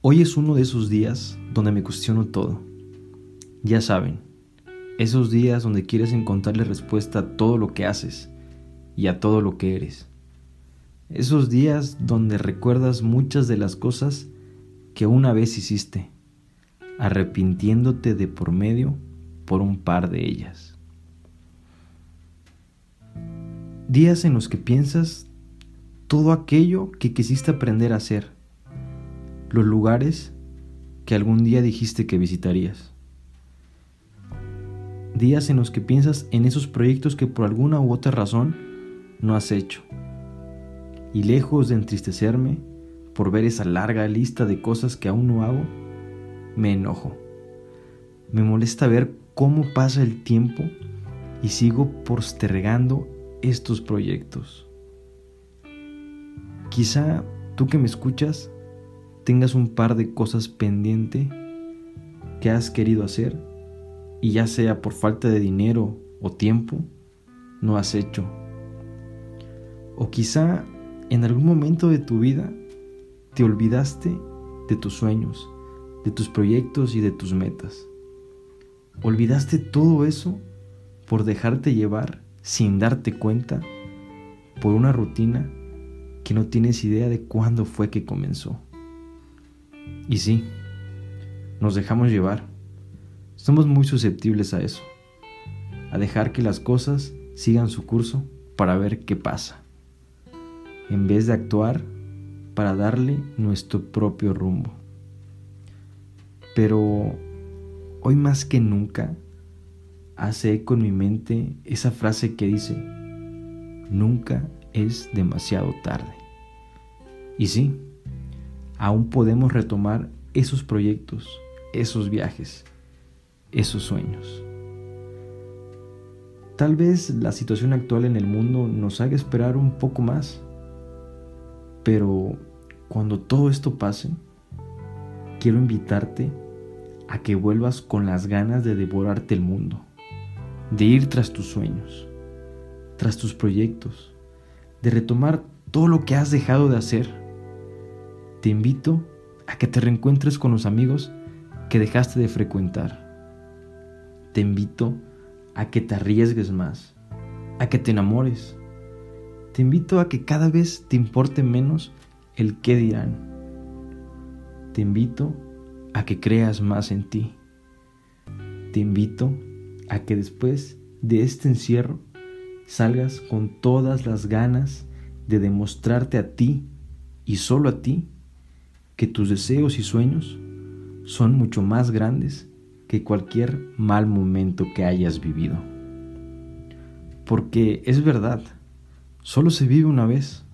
Hoy es uno de esos días donde me cuestiono todo. Ya saben, esos días donde quieres encontrarle respuesta a todo lo que haces y a todo lo que eres. Esos días donde recuerdas muchas de las cosas que una vez hiciste, arrepintiéndote de por medio por un par de ellas. Días en los que piensas todo aquello que quisiste aprender a hacer, los lugares que algún día dijiste que visitarías días en los que piensas en esos proyectos que por alguna u otra razón no has hecho. Y lejos de entristecerme por ver esa larga lista de cosas que aún no hago, me enojo. Me molesta ver cómo pasa el tiempo y sigo postergando estos proyectos. Quizá tú que me escuchas tengas un par de cosas pendiente que has querido hacer y ya sea por falta de dinero o tiempo, no has hecho. O quizá en algún momento de tu vida te olvidaste de tus sueños, de tus proyectos y de tus metas. Olvidaste todo eso por dejarte llevar sin darte cuenta por una rutina que no tienes idea de cuándo fue que comenzó. Y sí, nos dejamos llevar somos muy susceptibles a eso, a dejar que las cosas sigan su curso para ver qué pasa, en vez de actuar para darle nuestro propio rumbo. Pero hoy más que nunca hace eco en mi mente esa frase que dice, nunca es demasiado tarde. Y sí, aún podemos retomar esos proyectos, esos viajes, esos sueños. Tal vez la situación actual en el mundo nos haga esperar un poco más, pero cuando todo esto pase, quiero invitarte a que vuelvas con las ganas de devorarte el mundo, de ir tras tus sueños, tras tus proyectos, de retomar todo lo que has dejado de hacer. Te invito a que te reencuentres con los amigos que dejaste de frecuentar te invito a que te arriesgues más, a que te enamores. Te invito a que cada vez te importe menos el qué dirán. Te invito a que creas más en ti. Te invito a que después de este encierro salgas con todas las ganas de demostrarte a ti y solo a ti que tus deseos y sueños son mucho más grandes que cualquier mal momento que hayas vivido. Porque es verdad, solo se vive una vez.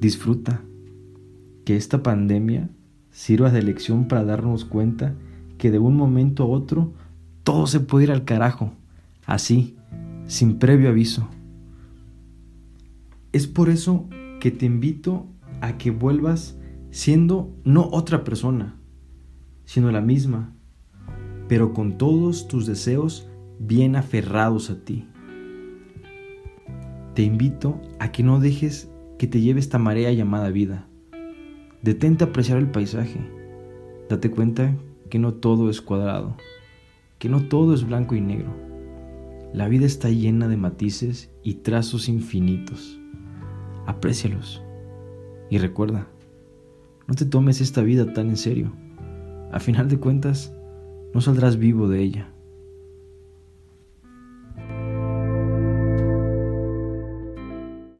Disfruta que esta pandemia sirva de lección para darnos cuenta que de un momento a otro todo se puede ir al carajo, así, sin previo aviso. Es por eso que te invito a que vuelvas siendo no otra persona, sino la misma pero con todos tus deseos bien aferrados a ti. Te invito a que no dejes que te lleve esta marea llamada vida. Detente a apreciar el paisaje. Date cuenta que no todo es cuadrado, que no todo es blanco y negro. La vida está llena de matices y trazos infinitos. Aprécialos. Y recuerda, no te tomes esta vida tan en serio. A final de cuentas, no saldrás vivo de ella.